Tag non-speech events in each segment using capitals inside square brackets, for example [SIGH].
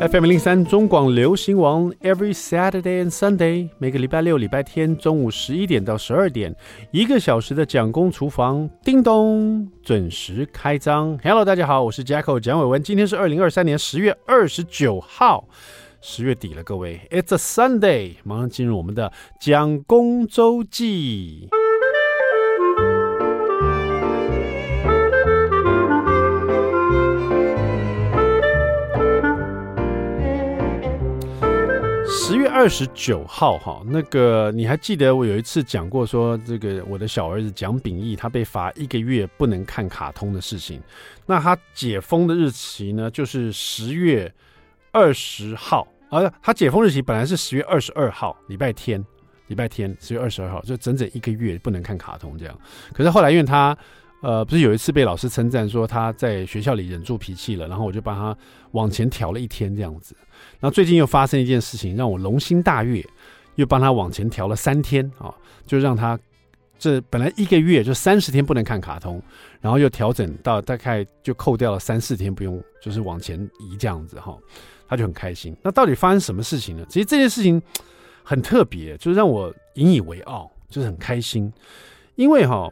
FM 零三中广流行王，Every Saturday and Sunday，每个礼拜六、礼拜天中午十一点到十二点，一个小时的蒋公厨房，叮咚，准时开张。Hello，大家好，我是 Jacko 蒋伟文，今天是二零二三年十月二十九号，十月底了，各位，It's a Sunday，马上进入我们的蒋公周记。十月二十九号，哈，那个你还记得我有一次讲过，说这个我的小儿子蒋秉义他被罚一个月不能看卡通的事情。那他解封的日期呢，就是十月二十号，啊，他解封日期本来是十月二十二号，礼拜天，礼拜天，十月二十二号，就整整一个月不能看卡通这样。可是后来因为他。呃，不是有一次被老师称赞说他在学校里忍住脾气了，然后我就帮他往前调了一天这样子。然后最近又发生一件事情，让我龙心大悦，又帮他往前调了三天啊，就让他这本来一个月就三十天不能看卡通，然后又调整到大概就扣掉了三四天不用，就是往前移这样子哈，他就很开心。那到底发生什么事情呢？其实这件事情很特别，就是让我引以为傲，就是很开心，因为哈。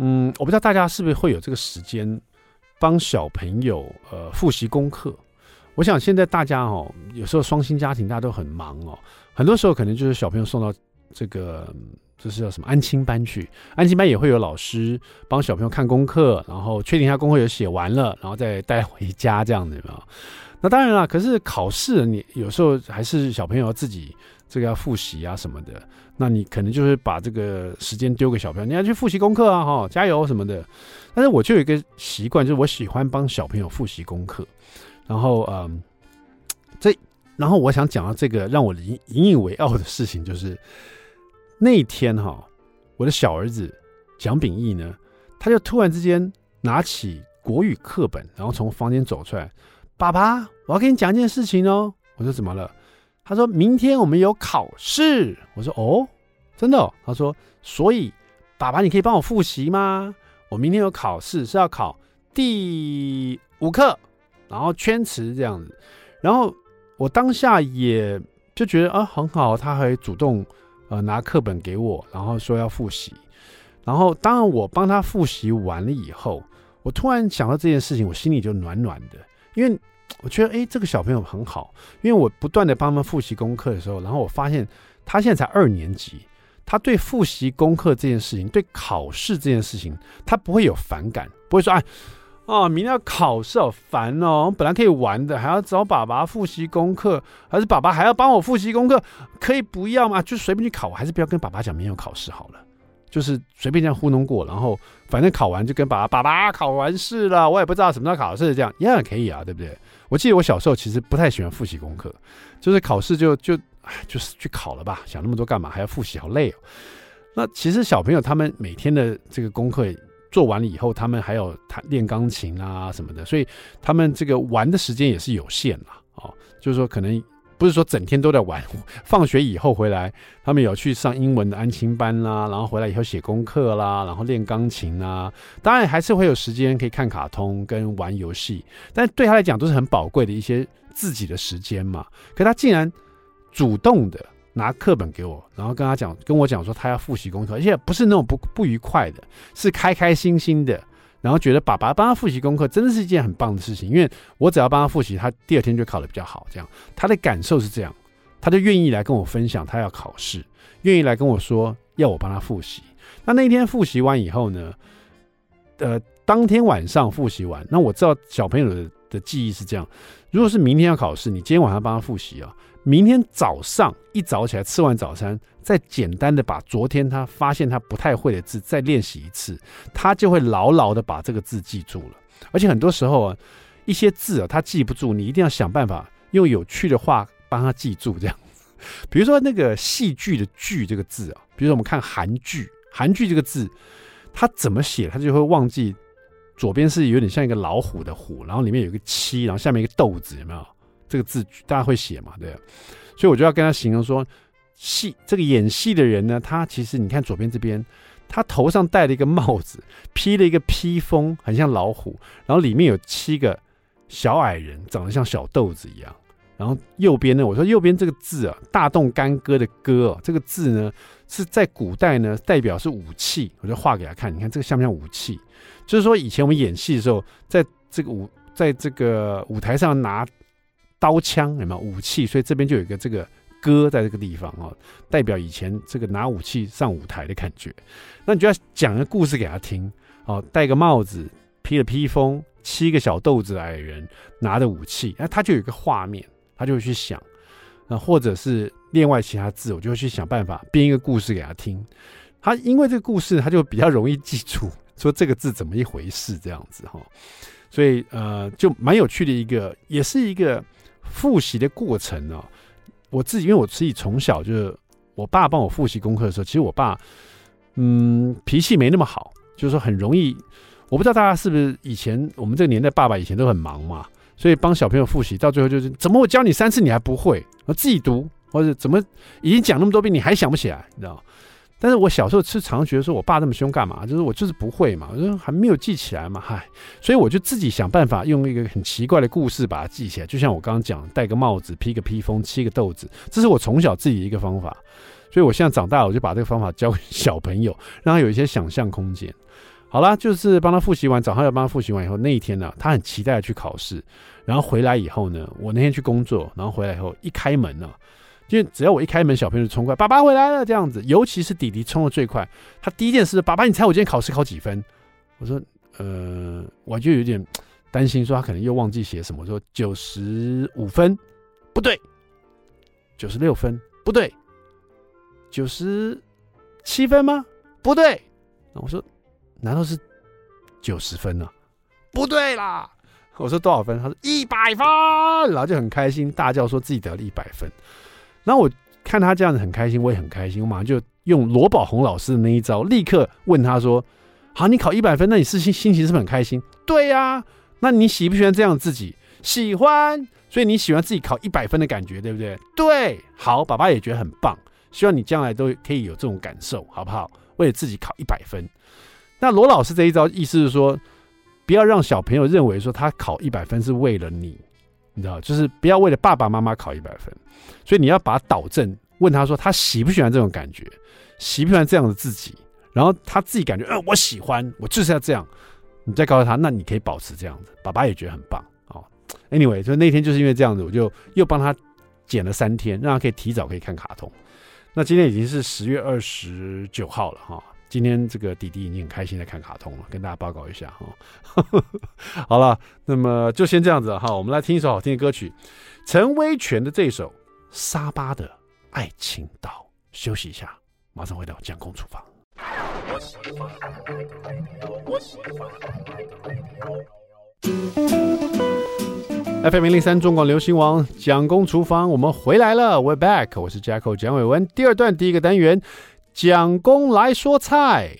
嗯，我不知道大家是不是会有这个时间帮小朋友呃复习功课。我想现在大家哦，有时候双薪家庭大家都很忙哦，很多时候可能就是小朋友送到这个这是叫什么安亲班去，安亲班也会有老师帮小朋友看功课，然后确定他功课有写完了，然后再带回家这样子嘛。那当然了，可是考试你有时候还是小朋友自己这个要复习啊什么的。那你可能就是把这个时间丢给小朋友，你要去复习功课啊，哈，加油什么的。但是我就有一个习惯，就是我喜欢帮小朋友复习功课。然后，嗯，这，然后我想讲到这个让我引引以为傲的事情，就是那天哈，我的小儿子蒋秉义呢，他就突然之间拿起国语课本，然后从房间走出来，爸爸，我要跟你讲一件事情哦。我说怎么了？他说明天我们有考试，我说哦，真的哦？他说，所以爸爸你可以帮我复习吗？我明天有考试，是要考第五课，然后圈词这样子。然后我当下也就觉得啊很好，他还主动呃拿课本给我，然后说要复习。然后当然我帮他复习完了以后，我突然想到这件事情，我心里就暖暖的，因为。我觉得哎，这个小朋友很好，因为我不断的帮他们复习功课的时候，然后我发现他现在才二年级，他对复习功课这件事情，对考试这件事情，他不会有反感，不会说哎，哦，明天要考试好烦哦，本来可以玩的，还要找爸爸复习功课，还是爸爸还要帮我复习功课，可以不要吗？就随便去考，还是不要跟爸爸讲明天有考试好了。就是随便这样糊弄过，然后反正考完就跟爸爸，爸爸考完试了，我也不知道什么时候考试，这样一样可以啊，对不对？我记得我小时候其实不太喜欢复习功课，就是考试就就，就是去考了吧，想那么多干嘛？还要复习，好累哦。那其实小朋友他们每天的这个功课做完了以后，他们还有弹练钢琴啊什么的，所以他们这个玩的时间也是有限了啊，就是说可能。不是说整天都在玩，[LAUGHS] 放学以后回来，他们有去上英文的安亲班啦，然后回来以后写功课啦，然后练钢琴啊，当然还是会有时间可以看卡通跟玩游戏，但对他来讲都是很宝贵的一些自己的时间嘛。可他竟然主动的拿课本给我，然后跟他讲，跟我讲说他要复习功课，而且不是那种不不愉快的，是开开心心的。然后觉得爸爸帮他复习功课真的是一件很棒的事情，因为我只要帮他复习，他第二天就考得比较好。这样他的感受是这样，他就愿意来跟我分享他要考试，愿意来跟我说要我帮他复习。那那天复习完以后呢，呃，当天晚上复习完，那我知道小朋友的的记忆是这样：如果是明天要考试，你今天晚上帮他复习啊。明天早上一早起来吃完早餐，再简单的把昨天他发现他不太会的字再练习一次，他就会牢牢的把这个字记住了。而且很多时候啊，一些字啊他记不住，你一定要想办法用有趣的话帮他记住。这样，比如说那个戏剧的“剧”这个字啊，比如说我们看韩剧，韩剧这个字，他怎么写他就会忘记，左边是有点像一个老虎的“虎”，然后里面有个“七”，然后下面一个“豆子”，有没有？这个字大家会写嘛？对，所以我就要跟他形容说，戏这个演戏的人呢，他其实你看左边这边，他头上戴了一个帽子，披了一个披风，很像老虎，然后里面有七个小矮人，长得像小豆子一样。然后右边呢，我说右边这个字啊，大动干戈的戈啊，这个字呢是在古代呢代表是武器，我就画给他看，你看这个像不像武器？就是说以前我们演戏的时候，在这个舞在这个舞台上拿刀枪有没有武器？所以这边就有一个这个歌在这个地方哦，代表以前这个拿武器上舞台的感觉。那你就要讲个故事给他听哦，戴个帽子，披了披风，七个小豆子矮人拿着武器，那他就有一个画面。他就会去想，那或者是另外其他字，我就会去想办法编一个故事给他听。他因为这个故事，他就比较容易记住，说这个字怎么一回事这样子哈。所以呃，就蛮有趣的一个，也是一个复习的过程哦。我自己因为我自己从小就是我爸帮我复习功课的时候，其实我爸嗯脾气没那么好，就是说很容易。我不知道大家是不是以前我们这个年代，爸爸以前都很忙嘛。所以帮小朋友复习，到最后就是怎么我教你三次你还不会，我自己读，或者怎么已经讲那么多遍你还想不起来，你知道？但是我小时候是常觉得说我爸那么凶干嘛？就是我就是不会嘛，我说还没有记起来嘛，嗨，所以我就自己想办法用一个很奇怪的故事把它记起来。就像我刚刚讲，戴个帽子，披个披风，七个豆子，这是我从小自己的一个方法。所以我现在长大了，我就把这个方法教给小朋友，[LAUGHS] 让他有一些想象空间。好啦，就是帮他复习完，早上要帮他复习完以后，那一天呢、他很期待去考试。然后回来以后呢，我那天去工作，然后回来以后一开门呢、就只要我一开门，小朋友就冲过来，爸爸回来了这样子。尤其是弟弟冲的最快，他第一件事，爸爸，你猜我今天考试考几分？我说，呃，我就有点担心，说他可能又忘记写什么，说九十五分，不对，九十六分，不对，九十七分吗？不对。我说。难道是九十分呢、啊？不对啦！我说多少分？他说一百分，然后就很开心，大叫说自己得了一百分。然后我看他这样子很开心，我也很开心，我马上就用罗宝红老师的那一招，立刻问他说：“好，你考一百分，那你是心心情是不是很开心？”“对呀、”“那你喜不喜欢这样自己？”“喜欢。”“所以你喜欢自己考一百分的感觉，对不对？”“对。”“好，爸爸也觉得很棒，希望你将来都可以有这种感受，好不好？为了自己考一百分。”那罗老师这一招意思是说，不要让小朋友认为说他考一百分是为了你，你知道，就是不要为了爸爸妈妈考一百分，所以你要把他导正，问他说他喜不喜欢这种感觉，喜不喜欢这样的自己，然后他自己感觉，嗯，我喜欢，我就是要这样，你再告诉他，那你可以保持这样子，爸爸也觉得很棒哦。Anyway，所以那天就是因为这样子，我就又帮他剪了三天，让他可以提早可以看卡通。那今天已经是十月二十九号了哈。今天这个弟弟已经很开心在看卡通了，跟大家报告一下哈。[LAUGHS] 好了，那么就先这样子哈，我们来听一首好听的歌曲，陈威全的这首《沙巴的爱情岛》。休息一下，马上回到蒋公厨房。FM 零零三中广流行网蒋公厨房，我们回来了，We're back，我是 Jacko 蒋伟文，第二段第一个单元。蒋公来说菜，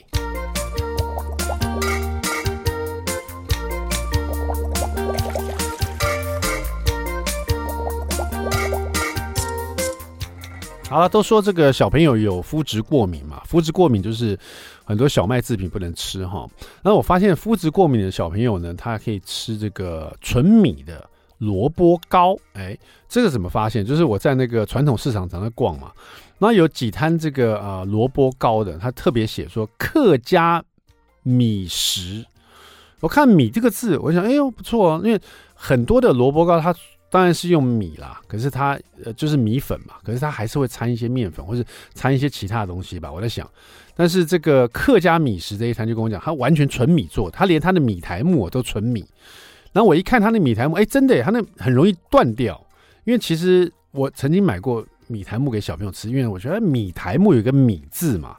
好了，都说这个小朋友有肤质过敏嘛，肤质过敏就是很多小麦制品不能吃哈。那我发现肤质过敏的小朋友呢，他可以吃这个纯米的萝卜糕。哎，这个怎么发现？就是我在那个传统市场常在逛嘛。那有几摊这个呃萝卜糕的，他特别写说客家米食。我看“米”这个字，我想哎呦不错哦，因为很多的萝卜糕它当然是用米啦，可是它呃就是米粉嘛，可是它还是会掺一些面粉或者掺一些其他的东西吧。我在想，但是这个客家米食这一摊就跟我讲，它完全纯米做，它连它的米台木都纯米。然后我一看他那米苔木，哎，真的，他那很容易断掉，因为其实我曾经买过。米苔木给小朋友吃，因为我觉得米苔木有个米字嘛，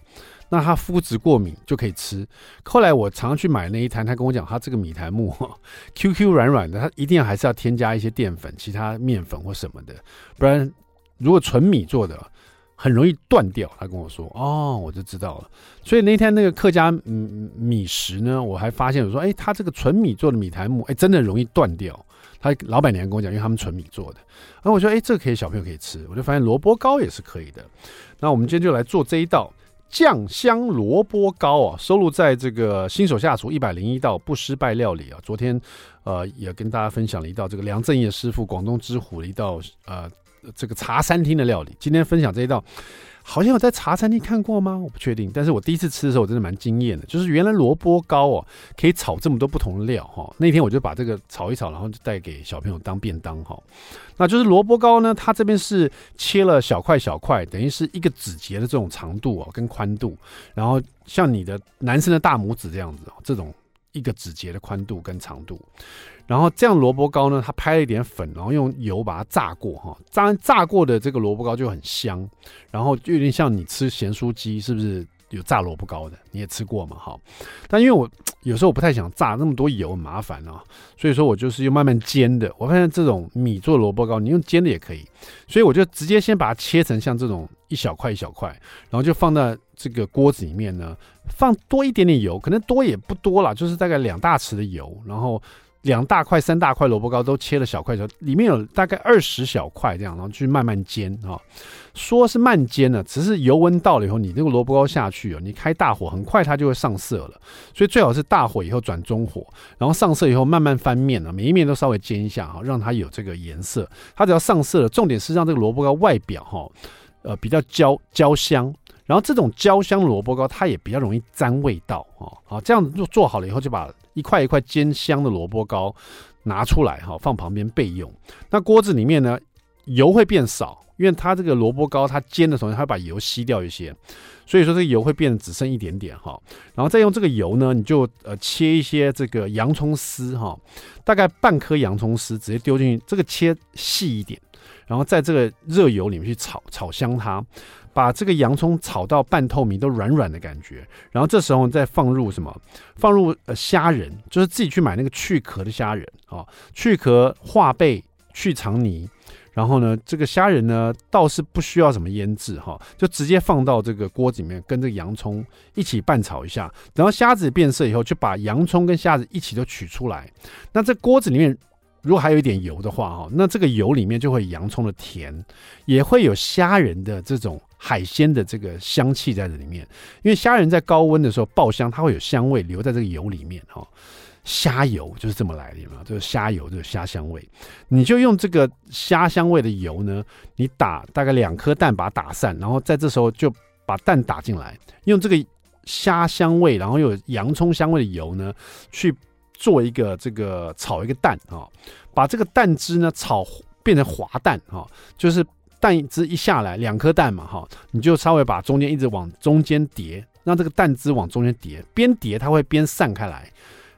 那他肤质过敏就可以吃。后来我常去买那一摊，他跟我讲，他这个米苔木 [LAUGHS] Q Q 软软的，他一定还是要添加一些淀粉、其他面粉或什么的，不然如果纯米做的很容易断掉。他跟我说，哦，我就知道了。所以那天那个客家嗯米食呢，我还发现我说，哎，他这个纯米做的米苔目，哎，真的容易断掉。他老板娘跟我讲，因为他们纯米做的，然后我说，哎，这个可以小朋友可以吃，我就发现萝卜糕也是可以的。那我们今天就来做这一道酱香萝卜糕啊，收录在这个新手下厨一百零一道不失败料理啊。昨天呃也跟大家分享了一道这个梁振业师傅广东之虎的一道呃这个茶餐厅的料理，今天分享这一道。好像有在茶餐厅看过吗？我不确定。但是我第一次吃的时候，我真的蛮惊艳的。就是原来萝卜糕哦，可以炒这么多不同的料哈。那天我就把这个炒一炒，然后就带给小朋友当便当哈。那就是萝卜糕呢，它这边是切了小块小块，等于是一个指节的这种长度哦跟宽度，然后像你的男生的大拇指这样子哦，这种一个指节的宽度跟长度。然后这样萝卜糕呢，它拍了一点粉，然后用油把它炸过哈，炸炸过的这个萝卜糕就很香，然后就有点像你吃咸酥鸡，是不是有炸萝卜糕的？你也吃过嘛？哈，但因为我有时候我不太想炸那么多油，很麻烦啊，所以说我就是用慢慢煎的。我发现这种米做萝卜糕，你用煎的也可以，所以我就直接先把它切成像这种一小块一小块，然后就放在这个锅子里面呢，放多一点点油，可能多也不多啦，就是大概两大匙的油，然后。两大块、三大块萝卜糕都切了小块小，里面有大概二十小块这样，然后去慢慢煎啊。说是慢煎呢，只是油温到了以后，你这个萝卜糕下去哦，你开大火，很快它就会上色了。所以最好是大火以后转中火，然后上色以后慢慢翻面啊，每一面都稍微煎一下哈，让它有这个颜色。它只要上色了，重点是让这个萝卜糕外表哈，呃，比较焦焦香。然后这种焦香萝卜糕，它也比较容易沾味道啊。好，这样子做做好了以后，就把。一块一块煎香的萝卜糕拿出来哈，放旁边备用。那锅子里面呢，油会变少，因为它这个萝卜糕它煎的时候，它会把油吸掉一些，所以说这个油会变得只剩一点点哈。然后再用这个油呢，你就呃切一些这个洋葱丝哈，大概半颗洋葱丝直接丢进去，这个切细一点，然后在这个热油里面去炒，炒香它。把这个洋葱炒到半透明，都软软的感觉，然后这时候再放入什么？放入呃虾仁，就是自己去买那个去壳的虾仁啊，去壳化贝去肠泥，然后呢，这个虾仁呢倒是不需要什么腌制哈，就直接放到这个锅子里面，跟这个洋葱一起拌炒一下，等到虾子变色以后，就把洋葱跟虾子一起都取出来。那这锅子里面如果还有一点油的话哈，那这个油里面就会有洋葱的甜，也会有虾仁的这种。海鲜的这个香气在这里面，因为虾仁在高温的时候爆香，它会有香味留在这个油里面哈。虾油就是这么来的嘛，就是虾油，就是虾香味。你就用这个虾香味的油呢，你打大概两颗蛋，把它打散，然后在这时候就把蛋打进来，用这个虾香味，然后有洋葱香味的油呢，去做一个这个炒一个蛋啊，把这个蛋汁呢炒变成滑蛋哈，就是。蛋汁一下来，两颗蛋嘛，哈，你就稍微把中间一直往中间叠，让这个蛋汁往中间叠，边叠它会边散开来，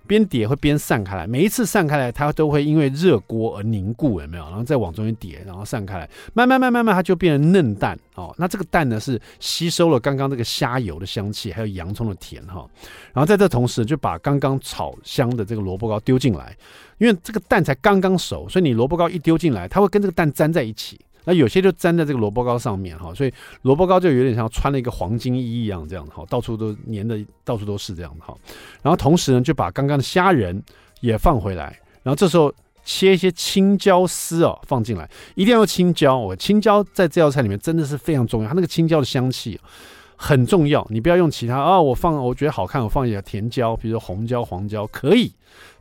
边叠会边散开来。每一次散开来，它都会因为热锅而凝固，有没有？然后再往中间叠，然后散开来，慢慢慢慢慢，它就变成嫩蛋哦。那这个蛋呢，是吸收了刚刚这个虾油的香气，还有洋葱的甜哈。然后在这同时，就把刚刚炒香的这个萝卜糕丢进来，因为这个蛋才刚刚熟，所以你萝卜糕一丢进来，它会跟这个蛋粘在一起。那有些就粘在这个萝卜糕上面哈，所以萝卜糕就有点像穿了一个黄金衣一样这样的哈，到处都粘的到处都是这样的哈。然后同时呢，就把刚刚的虾仁也放回来，然后这时候切一些青椒丝哦放进来，一定要用青椒哦，青椒在这道菜里面真的是非常重要，它那个青椒的香气很重要，你不要用其他啊，我放我觉得好看，我放一点甜椒，比如说红椒、黄椒可以，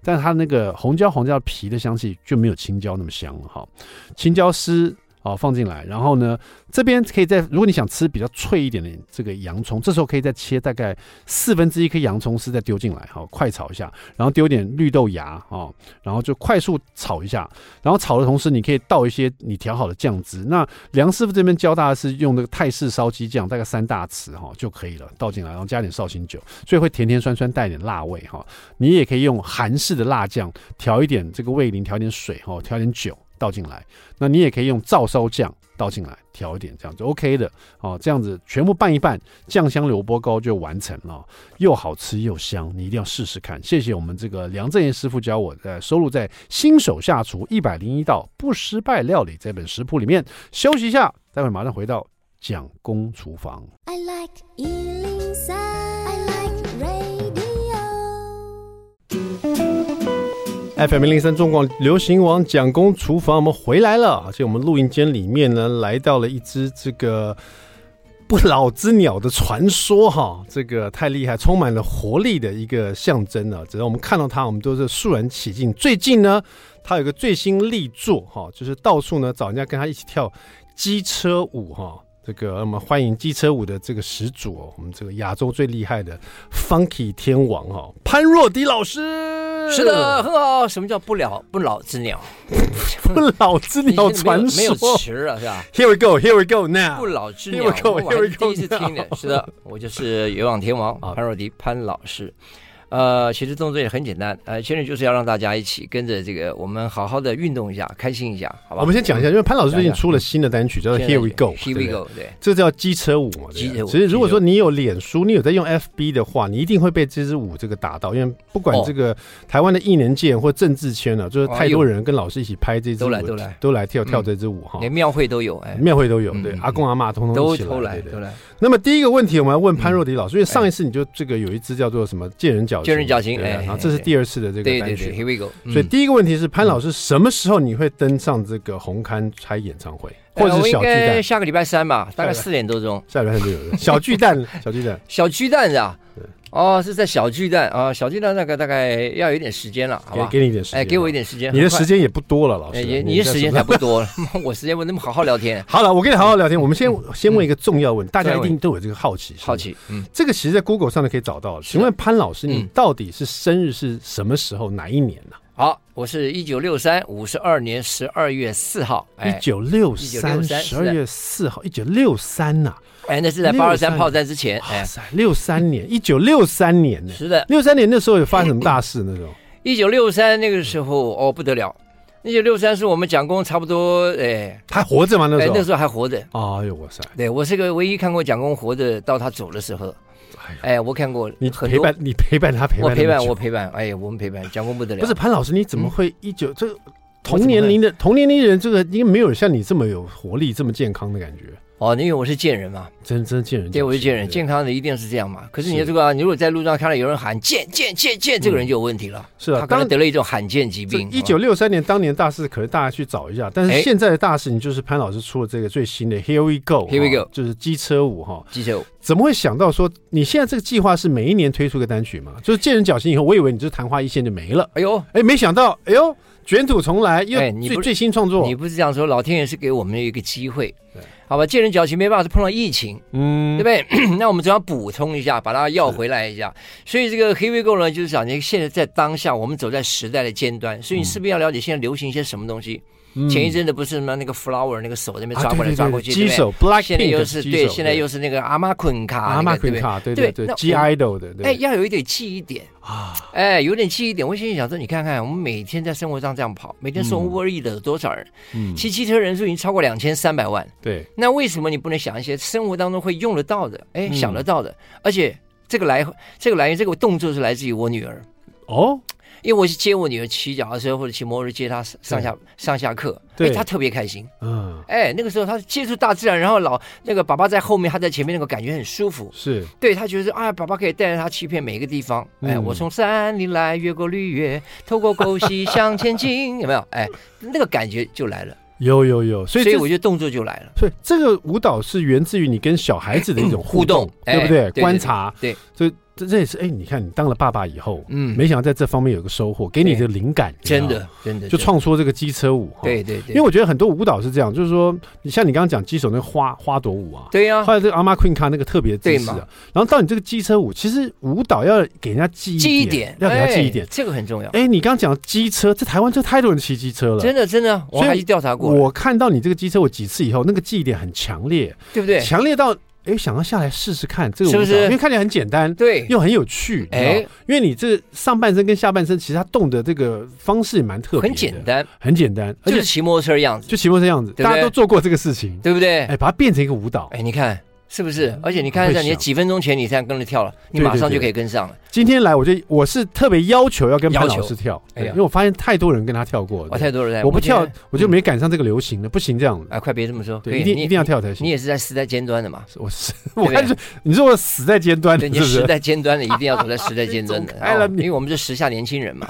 但是它那个红椒、黄椒皮的香气就没有青椒那么香了哈，青椒丝。好，放进来，然后呢，这边可以再，如果你想吃比较脆一点的这个洋葱，这时候可以再切大概四分之一颗洋葱丝再丢进来，好，快炒一下，然后丢点绿豆芽啊，然后就快速炒一下，然后炒的同时，你可以倒一些你调好的酱汁。那梁师傅这边教大家是用那个泰式烧鸡酱，大概三大匙哈就可以了，倒进来，然后加点绍兴酒，所以会甜甜酸酸，带点辣味哈。你也可以用韩式的辣酱调一点这个味淋，调一点水哈，调点酒。倒进来，那你也可以用照烧酱倒进来调一点，这样就 OK 的哦。这样子全部拌一拌，酱香萝卜糕就完成了，又好吃又香，你一定要试试看。谢谢我们这个梁正彦师傅教我的收录在《新手下厨一百零一道不失败料理》这本食谱里面。休息一下，待会马上回到蒋公厨房。I like FM 零零三中广流行王蒋公厨房，我们回来了。而且我们录音间里面呢，来到了一只这个不老之鸟的传说哈，这个太厉害，充满了活力的一个象征啊！只要我们看到它，我们都是肃然起敬。最近呢，它有个最新力作哈，就是到处呢找人家跟他一起跳机车舞哈。这个我们欢迎机车舞的这个始祖哦，我们这个亚洲最厉害的 Funky 天王哈，潘若迪老师。是的，很好。什么叫不了不老之鸟？[LAUGHS] 不老之鸟传说没有词啊，是吧？Here we go, here we go now。不老之鸟，Here we go, here we go。第一次听的，是的，我就是有网天王潘若迪潘老师。呃，其实动作也很简单，呃，其实就是要让大家一起跟着这个，我们好好的运动一下，开心一下，好吧？我们先讲一下，因为潘老师最近出了新的单曲，叫做《Here We Go》，Here We Go，对，这叫机车舞嘛？机车舞。其实如果说你有脸书，你有在用 FB 的话，你一定会被这支舞这个打到，因为不管这个台湾的艺能界或政治圈呢，就是太多人跟老师一起拍这支舞，都来都来都来跳跳这支舞哈，连庙会都有，哎，庙会都有，对，阿公阿妈通通都起来，都来。那么第一个问题，我们要问潘若迪老师，因为上一次你就这个有一支叫做什么“见人矫情”，见人矫情，哎，然后这是第二次的这个单曲。对对对，Here we go。所以第一个问题是潘老师什么时候你会登上这个红磡开演唱会，或者是小巨蛋？下个礼拜三吧，大概四点多钟。下礼拜三就有小巨蛋，小巨蛋，[LAUGHS] 小巨蛋啊。哦，是在小巨蛋啊，小巨蛋那个大概要有点时间了，好吧？给你一点时间，哎，给我一点时间。你的时间也不多了，老师。你的时间 [LAUGHS] 才不多了，我时间我那么好好聊天。好了，我跟你好好聊天。我们先先问一个重要问题，大家一定都有这个好奇，好奇。嗯，这个其实，在 Google 上面可以找到。请问潘老师，你到底是生日是什么时候？哪一年呢？好，我是一九六三五十二年十二月四号。一九六三十二月四号，一九六三呐。哎，那是在八二三炮战之前。哎，六三年，一九六三年呢？是的，六三年那时候有发生什么大事？[COUGHS] 那时候，一九六三那个时候哦不得了，一九六三是我们蒋公差不多哎还活着吗？那时候，那时候还活着。哎呦哇塞！对我是个唯一看过蒋公活着到他走的时候。哎，我看过。你陪伴你陪伴他陪伴我陪伴我陪伴。哎呀，我们陪伴蒋公不得了。不是潘老师，你怎么会一九这同年龄的同年龄人，这个应该没有像你这么有活力、这么健康的感觉。哦，因为我是贱人嘛，真真贱人，对，我是贱人，健康的一定是这样嘛。可是你这个，你如果在路上看到有人喊“贱贱贱贱”，这个人就有问题了。是啊，他可能得了一种罕见疾病。一九六三年当年大事，可能大家去找一下。但是现在的大事，你就是潘老师出了这个最新的 “Here We Go”，Here We Go，就是机车舞哈。机车舞怎么会想到说你现在这个计划是每一年推出个单曲嘛？就是见人矫情以后，我以为你就是昙花一现就没了。哎呦，哎，没想到，哎呦，卷土重来，又最最新创作。你不是这样说，老天爷是给我们一个机会。好吧，见人矫情没办法，是碰到疫情，嗯，对不对？[CLEARS THROAT] 那我们只要补充一下，把它要回来一下。所以这个 Here We Go 呢，就是讲你现在在当下，我们走在时代的尖端，所以你是不是要了解现在流行一些什么东西？前一阵子不是什么那个 flower 那个手那边抓过来抓过去，机手 Black，现在又是对，现在又是那个阿玛昆卡，阿玛昆卡，对对？对，G idol 的，哎，要有一点记忆点。啊，哎，有点记忆点。我心里想说，你看看，我们每天在生活上这样跑，每天送 Uber Eats 的多少人？嗯，骑汽车人数已经超过两千三百万。对，那为什么你不能想一些生活当中会用得到的？哎，想得到的，而且这个来，这个来源，这个动作是来自于我女儿。哦。因为我是接我女儿骑脚踏车或者骑摩托车接她上下上下课，对，她特别开心。嗯，哎，那个时候她接触大自然，然后老那个爸爸在后面，她在前面，那个感觉很舒服。是，对，她觉得啊，爸爸可以带着她欺骗每一个地方。哎，我从山里来，越过绿野，透过沟溪向前进，有没有？哎，那个感觉就来了。有有有，所以所以我觉得动作就来了。所以这个舞蹈是源自于你跟小孩子的一种互动，对不对？观察，对，所以。这这也是哎，你看你当了爸爸以后，嗯，没想到在这方面有个收获，给你的灵感，真的真的就创出这个机车舞，对对对。因为我觉得很多舞蹈是这样，就是说，你像你刚刚讲机手那个花花朵舞啊，对呀，后来这个阿玛昆卡那个特别姿势啊，然后到你这个机车舞，其实舞蹈要给人家记忆点，要给他记忆点，这个很重要。哎，你刚刚讲机车，这台湾这太多人骑机车了，真的真的，我还去调查过。我看到你这个机车我几次以后，那个记忆点很强烈，对不对？强烈到。哎，想要下来试试看这个舞蹈，因为看起来很简单，对，又很有趣。哎，因为你这上半身跟下半身，其实它动的这个方式也蛮特别，很简单，很简单，就是骑摩托车的样子，就骑摩托车样子，大家都做过这个事情，对不对？哎，把它变成一个舞蹈，哎，你看。是不是？而且你看一下，你几分钟前你这样跟着跳了，你马上就可以跟上了。今天来，我就我是特别要求要跟潘老师跳，哎，因为我发现太多人跟他跳过了，太多人，我不跳我就没赶上这个流行了，不行这样。哎，快别这么说，对，一定一定要跳才行。你也是在时代尖端的嘛？我是，我看是你说我死在尖端的，你死在尖端的一定要走在时代尖端的，因为我们是时下年轻人嘛。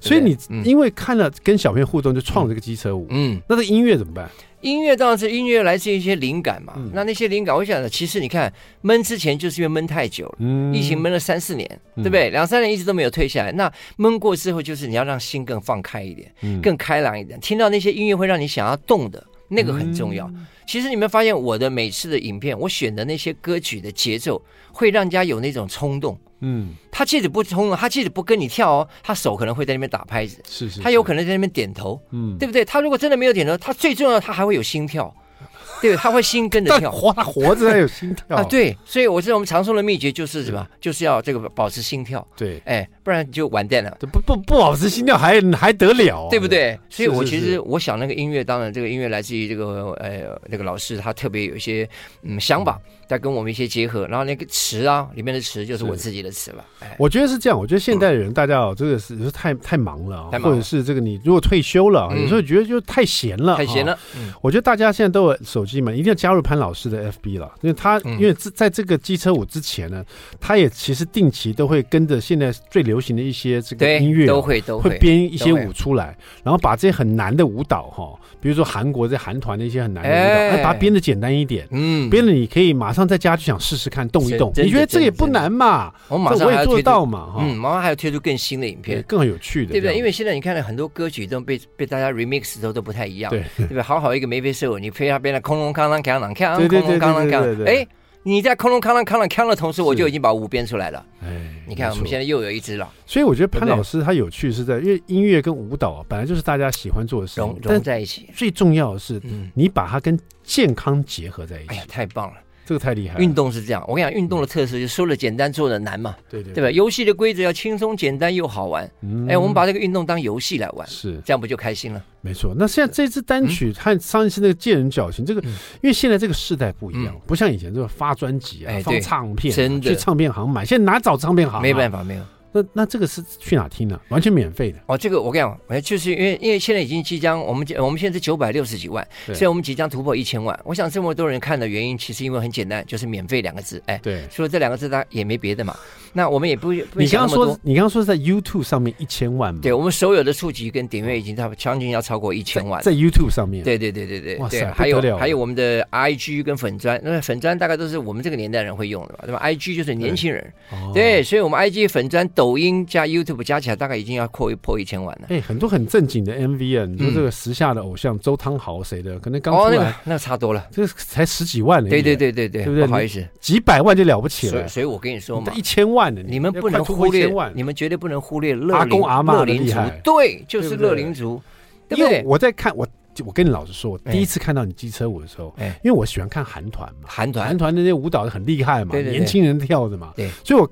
所以你因为看了跟小朋友互动，就创了这个机车舞。嗯，那这音乐怎么办？音乐当然是音乐来自于一些灵感嘛。嗯、那那些灵感，我想其实你看闷之前就是因为闷太久了，嗯、疫情闷了三四年，对不对？两三年一直都没有退下来。那闷过之后，就是你要让心更放开一点，嗯、更开朗一点。听到那些音乐会让你想要动的。那个很重要。嗯、其实你们发现我的每次的影片，我选的那些歌曲的节奏，会让人家有那种冲动。嗯，他即使不冲动，他即使不跟你跳哦，他手可能会在那边打拍子，是，是是，他有可能在那边点头，嗯，对不对？他如果真的没有点头，他最重要的他还会有心跳。对，他会心跟着跳，[LAUGHS] 活他活着还有心跳啊！对，所以我知道我们长寿的秘诀就是什么？就是要这个保持心跳。对，哎，不然就完蛋了。不不不保持心跳还还得了？对不对？所以我其实我想那个音乐，当然这个音乐来自于这个呃那个老师，他特别有一些嗯想法，在跟我们一些结合。然后那个词啊，里面的词就是我自己的词了。哎我觉得是这样。我觉得现代的人大家哦，这个是是太太忙了，或者是这个你如果退休了，有时候觉得就太闲了，太闲了。我觉得大家现在都有手机嘛，一定要加入。潘老师的 FB 了，因为他因为在这个机车舞之前呢，他也其实定期都会跟着现在最流行的一些这个音乐，都会都会编一些舞出来，然后把这些很难的舞蹈哈，比如说韩国这韩团的一些很难的舞蹈，把它编的简单一点，嗯，编的你可以马上在家就想试试看动一动，你觉得这也不难嘛？我马上我也做得到嘛，嗯，马上还要推出更新的影片，更有趣的，对不对？因为现在你看了很多歌曲都被被大家 remix 都都不太一样，对对不对？好好一个眉飞色舞，你非要编的空空铿啷锵啷锵，空空铿啷。哎，你在空中康啷康啷康的同时，我就已经把舞编出来了。哎，你看，我们现在又有一支了。所以我觉得潘老师他有趣是在，因为音乐跟舞蹈本来就是大家喜欢做的事情，融融在一起。最重要的是，你把它跟健康结合在一起。哎呀，太棒了！这个太厉害！运动是这样，我跟你讲，运动的特色就是说的简单，做的难嘛，对对，对吧？游戏的规则要轻松、简单又好玩。哎，我们把这个运动当游戏来玩，是这样不就开心了？没错。那现在这支单曲和上一次那个见人矫情，这个因为现在这个时代不一样，不像以前这个发专辑啊、放唱片，真的去唱片行买，现在哪找唱片行？没办法，没有。那那这个是去哪听呢？完全免费的哦。这个我跟你讲，哎，就是因为因为现在已经即将我们我们现在是九百六十几万，所以我们即将突破一千万。我想这么多人看的原因，其实因为很简单，就是免费两个字。哎，对，除了这两个字，它也没别的嘛。那我们也不不想那么多。你刚刚说是在 YouTube 上面一千万嘛？对，我们所有的触及跟点阅已经差不多将近要超过一千万，在 YouTube 上面。对对对对对，哇塞，还有还有我们的 IG 跟粉砖，那粉砖大概都是我们这个年代人会用的吧，对吧？IG 就是年轻人，对，所以我们 IG 粉专、抖音加 YouTube。加起来大概已经要破一破一千万了。哎，很多很正经的 MV 啊，你说这个时下的偶像周汤豪谁的，可能刚出来，那差多了，这个才十几万呢。对对对对对，对不对？不好意思，几百万就了不起了。所以我跟你说嘛，一千万的，你们不能忽略，你们绝对不能忽略乐阿公阿妈的。对，就是乐龄族，因为我在看我，我跟你老实说，我第一次看到你机车舞的时候，哎。因为我喜欢看韩团嘛，韩团。韩团的那些舞蹈很厉害嘛，年轻人跳的嘛，对，所以我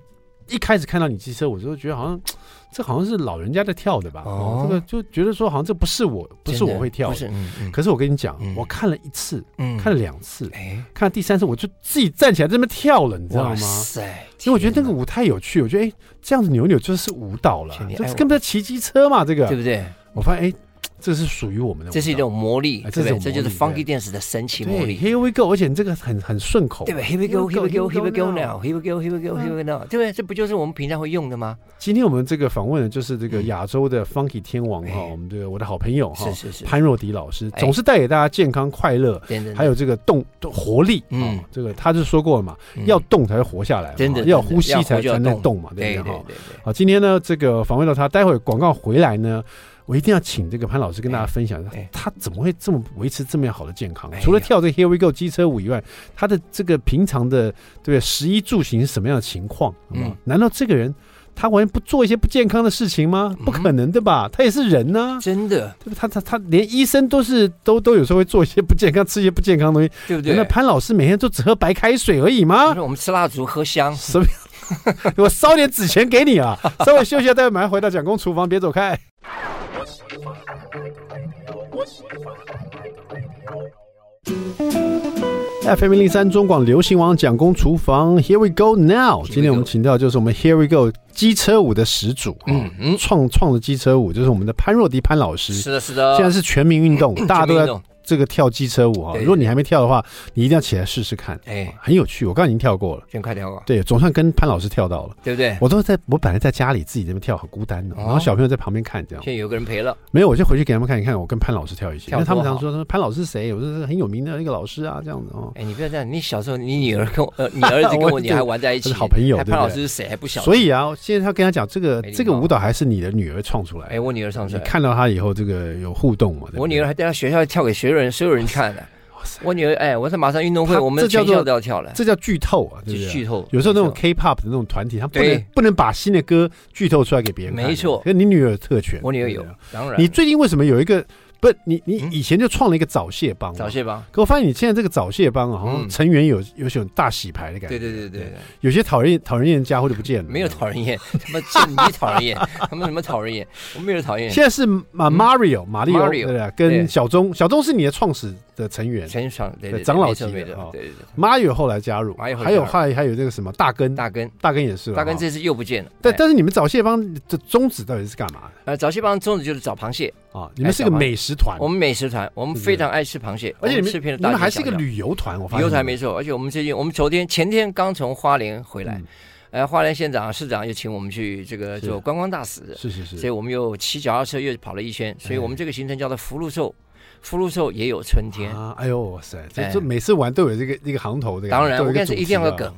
一开始看到你机车舞的时候，觉得好像。[TSK] 这好像是老人家在跳的吧？哦，这个就觉得说好像这不是我，不是我会跳的。可是我跟你讲，我看了一次，看了两次，看了第三次，我就自己站起来在那边跳了，你知道吗？哇塞！因为我觉得那个舞太有趣，我觉得哎，这样子扭扭就是舞蹈了，这根本在骑机车嘛，这个对不对？我发现哎。这是属于我们的，这是一种魔力，对不对？这就是 Funky Dance 的神奇魔力。Here we go，而且这个很很顺口，对不对？Here we go，Here we go，Here we go now，Here we go，Here we go，Here we go now，对不对？这不就是我们平常会用的吗？今天我们这个访问的就是这个亚洲的 Funky 天王哈，我们这个我的好朋友哈，是是是，潘若迪老师，总是带给大家健康快乐，还有这个动活力。嗯，这个他就说过了嘛，要动才会活下来，真的要呼吸才才能动嘛，对不对？哈，好，今天呢这个访问到他，待会儿广告回来呢。我一定要请这个潘老师跟大家分享一下，他怎么会这么维持这么样好的健康？除了跳这 Here We Go 机车舞以外，他的这个平常的对食衣住行是什么样的情况？嗯，难道这个人他完全不做一些不健康的事情吗？不可能的吧？他也是人呢，真的，对不？他他他连医生都是都都有时候会做一些不健康，吃一些不健康的东西，对不对？那潘老师每天都只喝白开水而已吗？我们吃蜡烛喝香，什么？[LAUGHS] 我烧点纸钱给你啊！稍微休息一下，待会马上回到蒋公厨房，别走开。FM 零零三中广流行王蒋公厨房，Here we go now。今天我们请到就是我们 Here we go 机车舞的始祖，嗯嗯，创创的机车舞就是我们的潘若迪潘老师。是的，是的。现在是全民运动，大家都在这个跳机车舞啊，如果你还没跳的话，你一定要起来试试看，哎，很有趣。我刚刚已经跳过了，先快跳过。对，总算跟潘老师跳到了，对不对？我都在，我本来在家里自己这边跳，很孤单的，然后小朋友在旁边看，这样。现在有个人陪了，没有，我就回去给他们看，一看我跟潘老师跳一起。因为他们常说，说潘老师是谁？我说是很有名的一个老师啊，这样子哦。哎，你不要这样，你小时候你女儿跟我呃，你儿子跟我 [LAUGHS] 女儿玩在一起，好朋友。潘老师是谁还不晓得。所以啊，现在他跟他讲这个这个舞蹈还是你的女儿创出来。哎，我女儿创出来。看到他以后，这个有互动嘛？我女儿还带到学校跳给所有人所有人看的。我女儿哎，我在马上运动会，我们全校都要跳了。这叫剧透啊！就是剧透。有时候那种 K-pop 的那种团体，他不能不能把新的歌剧透出来给别人。没错，可你女儿有特权。我女儿有，当然。你最近为什么有一个？不，你你以前就创了一个早泄帮，早泄帮。可我发现你现在这个早泄帮啊，好像成员有有种大洗牌的感觉。对对对对，有些讨人厌讨人厌的家伙就不见了。没有讨人厌，他们见你讨人厌，[LAUGHS] 他们什么讨人厌？我没有讨厌。现在是马 Mario 马里奥对对，跟小钟，小钟是你的创始的成员，成员对长老级的啊。对对对，Mario 后来加入，还有还有还有这个什么大根大根大根也是，大根这次又不见了。但但是你们早泄帮的宗旨到底是干嘛的？呃，早泄帮宗旨就是找螃蟹啊，你们是个美食团，我们美食。团，我们非常爱吃螃蟹，而且你们吃遍了。你们还是一个旅游团，我发现旅游团没错。而且我们最近，我们昨天前天刚从花莲回来，呃，花莲县长、市长又请我们去这个做观光大使，是是是。所以我们又骑脚踏车又跑了一圈，所以我们这个行程叫做福禄寿，福禄寿也有春天啊！哎呦哇塞，这这每次玩都有这个一个行头的。当然，我跟你说一定要个梗。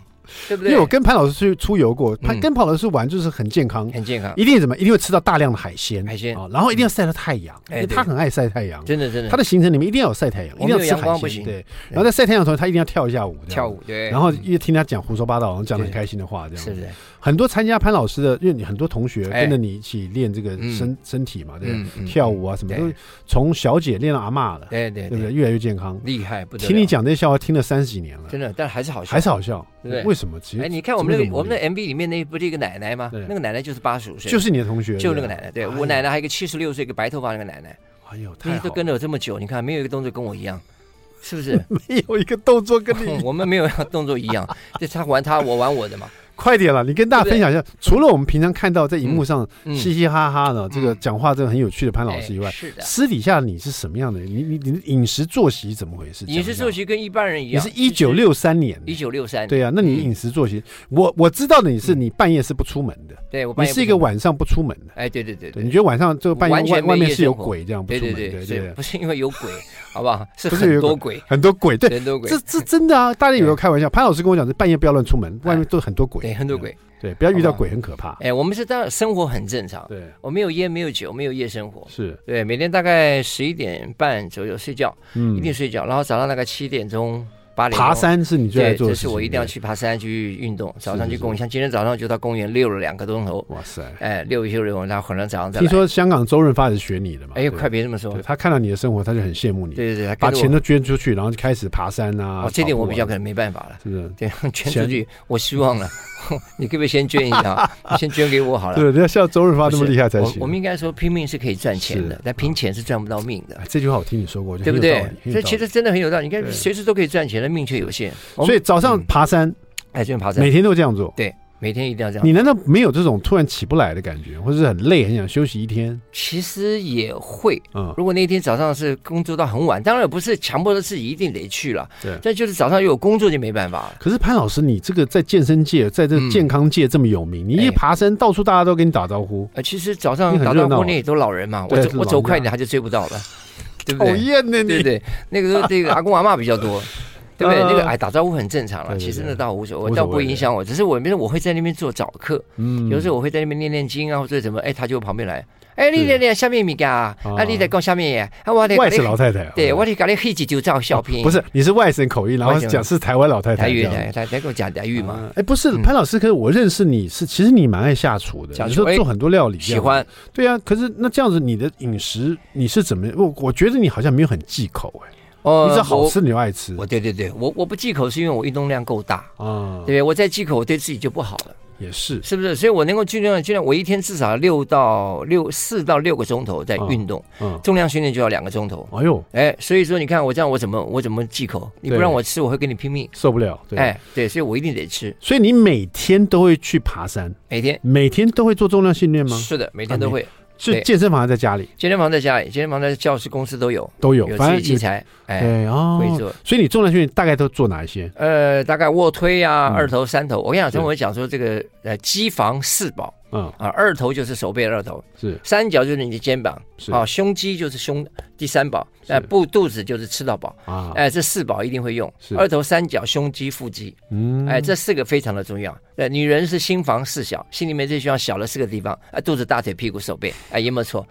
对不对？因为我跟潘老师去出游过，他跟潘老师玩就是很健康，很健康，一定怎么？一定会吃到大量的海鲜，海鲜。啊，然后一定要晒到太阳，因为他很爱晒太阳，真的真的。他的行程里面一定要有晒太阳，一定要吃海鲜，对。然后在晒太阳的时候，他一定要跳一下舞，跳舞，对。然后因为听他讲胡说八道，然后讲的很开心的话，这样，是是。很多参加潘老师的，因为你很多同学跟着你一起练这个身身体嘛，对，跳舞啊什么，都从小姐练到阿妈了，对对，对不对？越来越健康，厉害不得。听你讲这些笑话听了三十几年了，真的，但还是好笑，还是好笑，对，为什么？其实，哎，你看我们那个我们的 MV 里面那不是一个奶奶吗？那个奶奶就是八十五岁，就是你的同学，就那个奶奶。对我奶奶还有一个七十六岁一个白头发那个奶奶，哎呦，你都跟了我这么久，你看没有一个动作跟我一样，是不是？[LAUGHS] 没有一个动作跟你 [LAUGHS] [LAUGHS] 我们没有动作一样，就他玩他，我玩我的嘛。快点了，你跟大家分享一下，除了我们平常看到在荧幕上嘻嘻哈哈的这个讲话这个很有趣的潘老师以外，是的，私底下你是什么样的？你你你的饮食作息怎么回事？饮食作息跟一般人一样。你是一九六三年，一九六三，对啊，那你饮食作息，我我知道的你是你半夜是不出门的，对，我你是一个晚上不出门的。哎，对对对，你觉得晚上这个半夜外外面是有鬼这样不出门？对对对，不是因为有鬼，[LAUGHS] 好不好？是很多鬼，很多鬼，对，很多鬼。这这真的啊！大家有没有开玩笑，潘老师跟我讲是半夜不要乱出门，外面都很多鬼，对，很多鬼。对，不要遇到鬼很可怕。哎，我们是当然生活很正常。对，我没有烟，没有酒，没有夜生活。是对，每天大概十一点半左右睡觉，嗯，一定睡觉，然后早上大概七点钟。爬山是你最爱做的事，这是我一定要去爬山去运动。早上去公园，像今天早上就到公园溜了两个钟头。哇塞！哎，溜一溜溜，然后可能早上再。听说香港周润发也是学你的嘛？哎，快别这么说。他看到你的生活，他就很羡慕你。对对对，把钱都捐出去，然后就开始爬山啊。哦，这点我比较可能没办法了。是不是？对，[LAUGHS] 捐出去，我希望了。[LAUGHS] 你可不可以先捐一下？[LAUGHS] 先捐给我好了。对，要像周润发那么厉害才行。我们应该说拼命是可以赚钱的，但拼钱是赚不到命的。这句话我听你说过，对不对？这其实真的很有道理。你看，随时都可以赚钱的，命却有限。所以早上爬山，哎，这边爬山，每天都这样做。对。每天一定要这样。你难道没有这种突然起不来的感觉，或者是很累，很想休息一天？其实也会。嗯，如果那天早上是工作到很晚，当然不是强迫着自己一定得去了。对。但就是早上又有工作就没办法了。可是潘老师，你这个在健身界，在这健康界这么有名，你一爬山到处大家都跟你打招呼。呃，其实早上打招呼那也都老人嘛，我走我走快一点他就追不到了，对不对？讨厌呢，对对？那个时候这个阿公阿嬷比较多。对不对？那个哎，打招呼很正常了。其实那倒无所谓，倒不会影响我。只是我，我会在那边做早课，嗯，有时候我会在那边念念经啊，或者怎么，哎，他就旁边来，哎，你你你下面米干，啊，啊你在讲下面耶，啊，我外省老太太，对，我得搞你黑几就照小片。不是，你是外省口音，然后讲是台湾老太太，台语台，他在跟我讲台语嘛。哎，不是，潘老师，可是我认识你是，其实你蛮爱下厨的，你说做很多料理，喜欢。对啊，可是那这样子，你的饮食你是怎么？我我觉得你好像没有很忌口哎。哦，你只好吃你就爱吃。我对对对，我我不忌口是因为我运动量够大啊，对不对？我再忌口，我对自己就不好了。也是，是不是？所以我能够尽量尽量，我一天至少六到六四到六个钟头在运动，嗯，重量训练就要两个钟头。哎呦，哎，所以说你看我这样，我怎么我怎么忌口？你不让我吃，我会跟你拼命，受不了。哎，对，所以我一定得吃。所以你每天都会去爬山？每天每天都会做重量训练吗？是的，每天都会。是健身房还在家里？健身房在家里，健身房在教室、公司都有，都有，有自己器材，哎，哦，会做。所以你重量训练大概都做哪一些？呃，大概卧推啊，二头、三头。我跟你讲，跟我讲说这个呃，机房四宝。嗯。啊，二头就是手背二头，是。三角就是你的肩膀，是。啊，胸肌就是胸第三宝，哎，不肚子就是吃到饱。啊，哎，这四宝一定会用，二头三角胸肌腹肌，嗯，哎，这四个非常的重要。对，女人是心房四小，心里面最需要小的四个地方，啊，肚子、大腿、屁股、手背，哎，有没有错？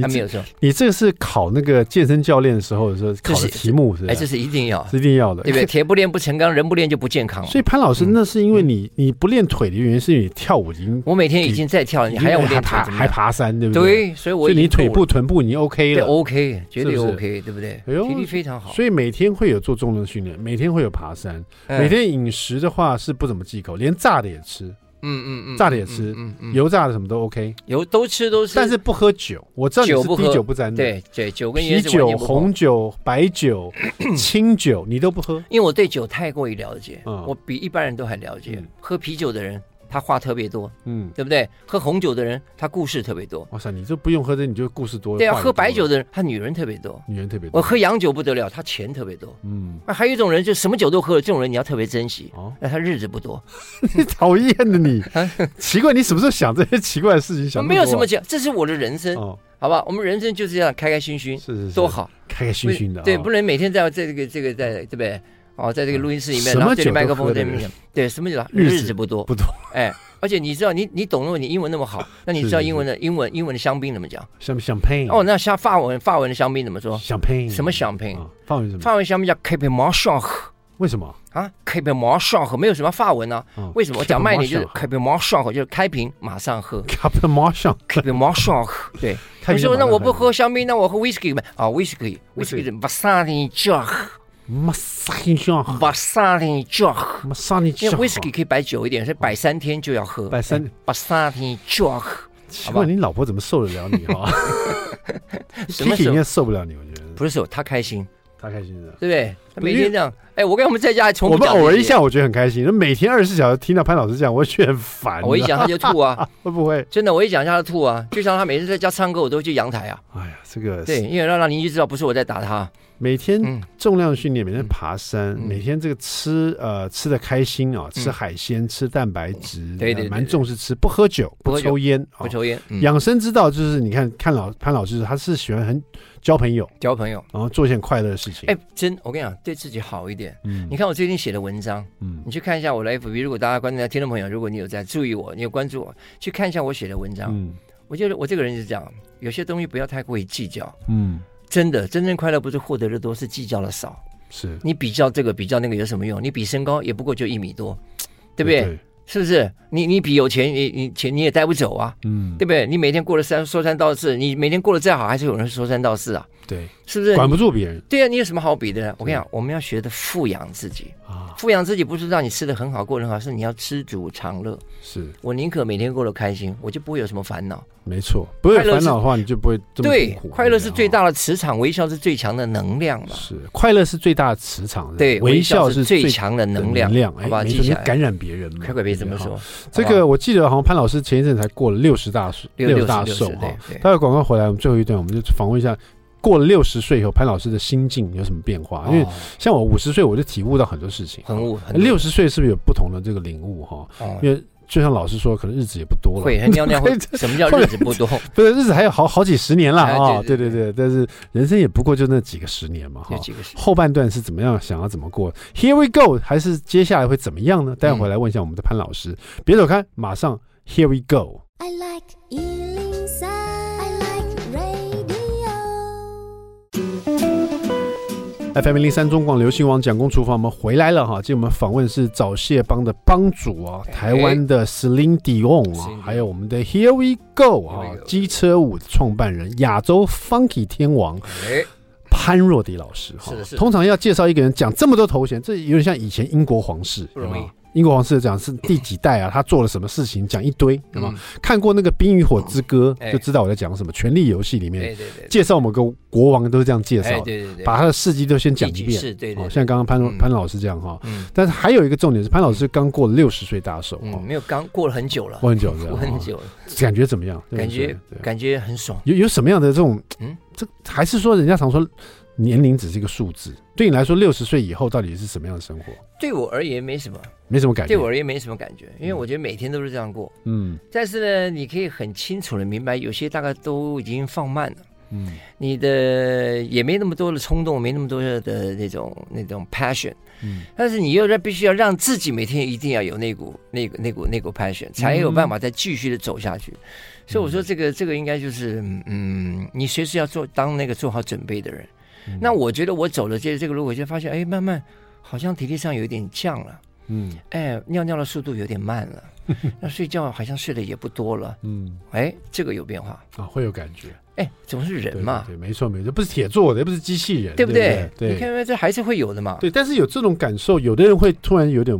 还没有错。你这个是考那个健身教练的时候的时候考的题目是？哎，这是一定要，是一定要的，对不对？铁不练不成钢，人不练就不健康。所以潘老师，那是因为你你不练腿的原因，是因为你跳舞已经，我每天已经在跳了，你还要我练爬还爬山，对不对？对，所以我所以你腿部臀部你 OK 了，OK，绝对 OK，对不对？体力非常好。所以每天会有做重量训练，每天会有爬山，每天饮食的话是不怎么忌口，连炸的也吃。嗯嗯嗯，炸的也吃，嗯嗯，油炸的什么都 OK，油都吃都吃，但是不喝酒。我知道你是滴酒不沾的，对对，酒跟啤酒、红酒、白酒、[CLEARS THROAT] 清酒你都不喝，因为我对酒太过于了解，我比一般人都还了解。喝啤酒的人。他话特别多，嗯，对不对？喝红酒的人，他故事特别多。哇塞，你这不用喝的，你就故事多。对啊，喝白酒的人，他女人特别多，女人特别多。我喝洋酒不得了，他钱特别多。嗯，那还有一种人，就什么酒都喝，这种人你要特别珍惜。哦，那他日子不多。[LAUGHS] 你讨厌的你，[LAUGHS] 奇怪，你什么时候想这些奇怪的事情？想没有什么讲，这是我的人生，好吧？我们人生就是这样，开开心心，是是多好，开开心心的。对，不能每天在这个这个在对不对？哦，在这个录音室里面，然后这里麦克风对面，对，什么酒？日子不多，不多，哎。而且你知道，你你懂那么，你英文那么好，[LAUGHS] 那你知道英文的英文英文的香槟怎么讲？香香槟。哦，那像法文法文的香槟怎么说？香槟。什么香槟？法文什么？法文香槟叫 Cape Marchand。为什么啊？Cape Marchand 没有什么法文呢？为什么？我讲慢一点就是 Cape Marchand 就是开瓶马上喝。Cape Marchand，Cape Marchand，对。你说那我不喝香槟，那我喝 Whisky 呗？啊。马萨尼酱，马萨尼酱，马萨尼酱。因为威士忌可以摆久一点，所以摆三天就要喝。摆三，马萨尼酱。奇怪，你老婆怎么受得了你哈？[LAUGHS] 什么 [LAUGHS] 应该受不了你，我觉得。不是受，她开心，她开心的，对不对？她每天这样，哎，我跟我们在家还从我们偶尔一下，我觉得很开心。那每天二十四小时听到潘老师这样，[LAUGHS] 我觉得很烦。我一讲他就吐啊，会不会？真的，我一讲他就吐啊。就像他每次在家唱歌，我都会去阳台啊。哎呀，这个对，因为让让邻居知道不是我在打他。每天重量训练，每天爬山，每天这个吃呃吃的开心啊，吃海鲜，吃蛋白质，对对，蛮重视吃，不喝酒，不抽烟，不抽烟。养生之道就是你看看老潘老师，他是喜欢很交朋友，交朋友，然后做一件快乐的事情。哎，真，我跟你讲，对自己好一点。嗯，你看我最近写的文章，嗯，你去看一下我的 FB。如果大家观众、听众朋友，如果你有在注意我，你有关注我，去看一下我写的文章。嗯，我觉得我这个人是这样，有些东西不要太过于计较。嗯。真的，真正快乐不是获得的多，是计较的少。是你比较这个比较那个有什么用？你比身高也不过就一米多，对不对？对是不是？你你比有钱，你你钱你也带不走啊，嗯，对不对？你每天过了三说三道四，你每天过得再好，还是有人说三道四啊？对，是不是？管不住别人。对啊，你有什么好比的呢？我跟你讲，我们要学的富养自己啊，富养自己不是让你吃的很好，过得很好，是你要知足常乐。是我宁可每天过得开心，我就不会有什么烦恼。没错，不会烦恼的话，你就不会这么对。快乐是最大的磁场，微笑是最强的能量嘛。是，快乐是最大的磁场，对，微笑是最强的能量。能量好吧，记起来。感染别人嘛，可别这么说。这个我记得，好像潘老师前一阵才过了六十大寿，六十大寿哈。待会广告回来，我们最后一段，我们就访问一下。过了六十岁以后，潘老师的心境有什么变化？因为像我五十岁，我就体悟到很多事情。很悟。六十岁是不是有不同的这个领悟？哈，因为就像老师说，可能日子也不多了。会，尿尿会。什么叫日子不多？[LAUGHS] 不是日子还有好好几十年了啊！对对对，但是人生也不过就那几个十年嘛。哈，后半段是怎么样？想要怎么过？Here we go，还是接下来会怎么样呢？待会回来问一下我们的潘老师。别走开，马上 Here we go。I like FM 零三中广流行网蒋公厨房，我们回来了哈。今天我们访问是早谢帮的帮主啊，台湾的 Celine Dion 啊，还有我们的 Here We Go 啊，机车舞创办人，亚洲 Funky 天王潘若迪老师哈。通常要介绍一个人讲这么多头衔，这有点像以前英国皇室，不容易。英国皇室讲是第几代啊，他做了什么事情，讲一堆，对吗？看过那个《冰与火之歌》，就知道我在讲什么。《权力游戏》里面介绍某个国王都是这样介绍，对对对，把他的事迹都先讲一遍。是，对对。像刚刚潘潘老师这样哈，但是还有一个重点是，潘老师刚过了六十岁大寿，没有刚过了很久了，过很久了，过 [LAUGHS] 很久了，感觉怎么样？感觉感觉很爽。有有什么样的这种？嗯，这还是说人家常说。年龄只是一个数字，对你来说，六十岁以后到底是什么样的生活？对我而言没什么，没什么感觉。对我而言没什么感觉，因为我觉得每天都是这样过。嗯，但是呢，你可以很清楚的明白，有些大概都已经放慢了。嗯，你的也没那么多的冲动，没那么多的那种那种 passion。嗯，但是你又要必须要让自己每天一定要有那股那股那股那股 passion，才有办法再继续的走下去。所以我说，这个这个应该就是嗯，你随时要做当那个做好准备的人。那我觉得我走了这这个路，我就发现，哎，慢慢好像体力上有一点降了，嗯，哎，尿尿的速度有点慢了，[LAUGHS] 那睡觉好像睡的也不多了，嗯，哎，这个有变化。啊，会有感觉，哎，总是人嘛，对，没错，没错，不是铁做的，也不是机器人，对不对？对，你看，这还是会有的嘛，对，但是有这种感受，有的人会突然有点。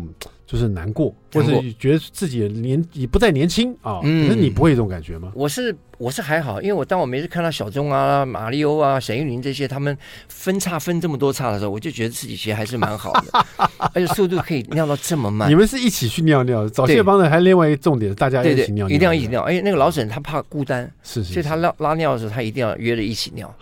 就是难过，或者觉得自己年已不再年轻啊。嗯，可是你不会有这种感觉吗？我是我是还好，因为我当我每次看到小钟啊、马里欧啊、沈玉林这些，他们分叉分这么多叉的时候，我就觉得自己其实还是蛮好的，[LAUGHS] 而且速度可以尿到这么慢。你们是一起去尿尿？早泄帮的还另外一个重点，大家一起尿尿，一定要一起尿。而且那个老沈他怕孤单，是，所以他拉拉尿的时候，他一定要约着一起尿。[LAUGHS]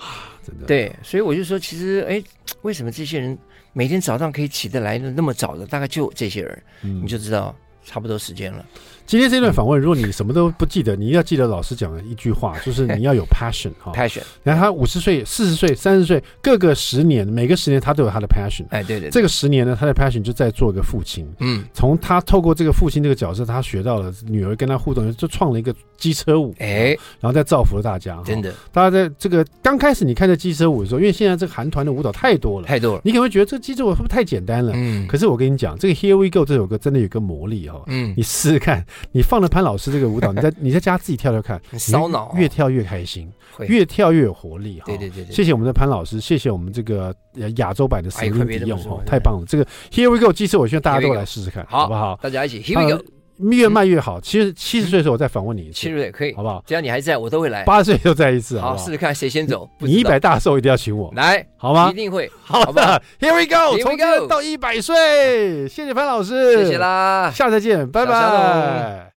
真的，对，所以我就说，其实哎，为什么这些人？每天早上可以起得来的那么早的，大概就这些人，嗯，你就知道差不多时间了。今天这段访问，如果你什么都不记得，你要记得老师讲的一句话，就是你要有 [LAUGHS] passion 哈，passion。然后他五十岁、四十岁、三十岁，各个十年，每个十年他都有他的 passion。哎，对对，这个十年呢，他的 passion 就在做一个父亲。嗯，从他透过这个父亲这个角色，他学到了女儿跟他互动，就创了一个机车舞。哎，然后再造福了大家。真的，大家在这个刚开始你看这机车舞的时候，因为现在这个韩团的舞蹈太多了，太多了，你可能会觉得这个机车舞是不是太简单了？嗯，可是我跟你讲，这个 Here We Go 这首歌真的有个魔力哈。嗯，你试试看，你放了潘老师。这个舞蹈，[LAUGHS] 你在你在家自己跳跳看，烧脑，越跳越开心，[LAUGHS] 越跳越有活力。对对对，谢谢我们的潘老师，谢谢我们这个亚洲版的 Celine Dion，太棒了！这个 Here We Go，其次我希望大家都来试试看，好不好？大家一起 Here We Go，越慢越好。其实七十岁的时候我再访问你一次，七十岁可以，好不好？只要你还在，我都会来。八十岁又再一次，好，试试看谁先走。你一百大寿一定要请我来，好吗？一定会。好的，Here We Go，从今到一百岁，谢谢潘老师，谢谢啦，下次再见，拜拜。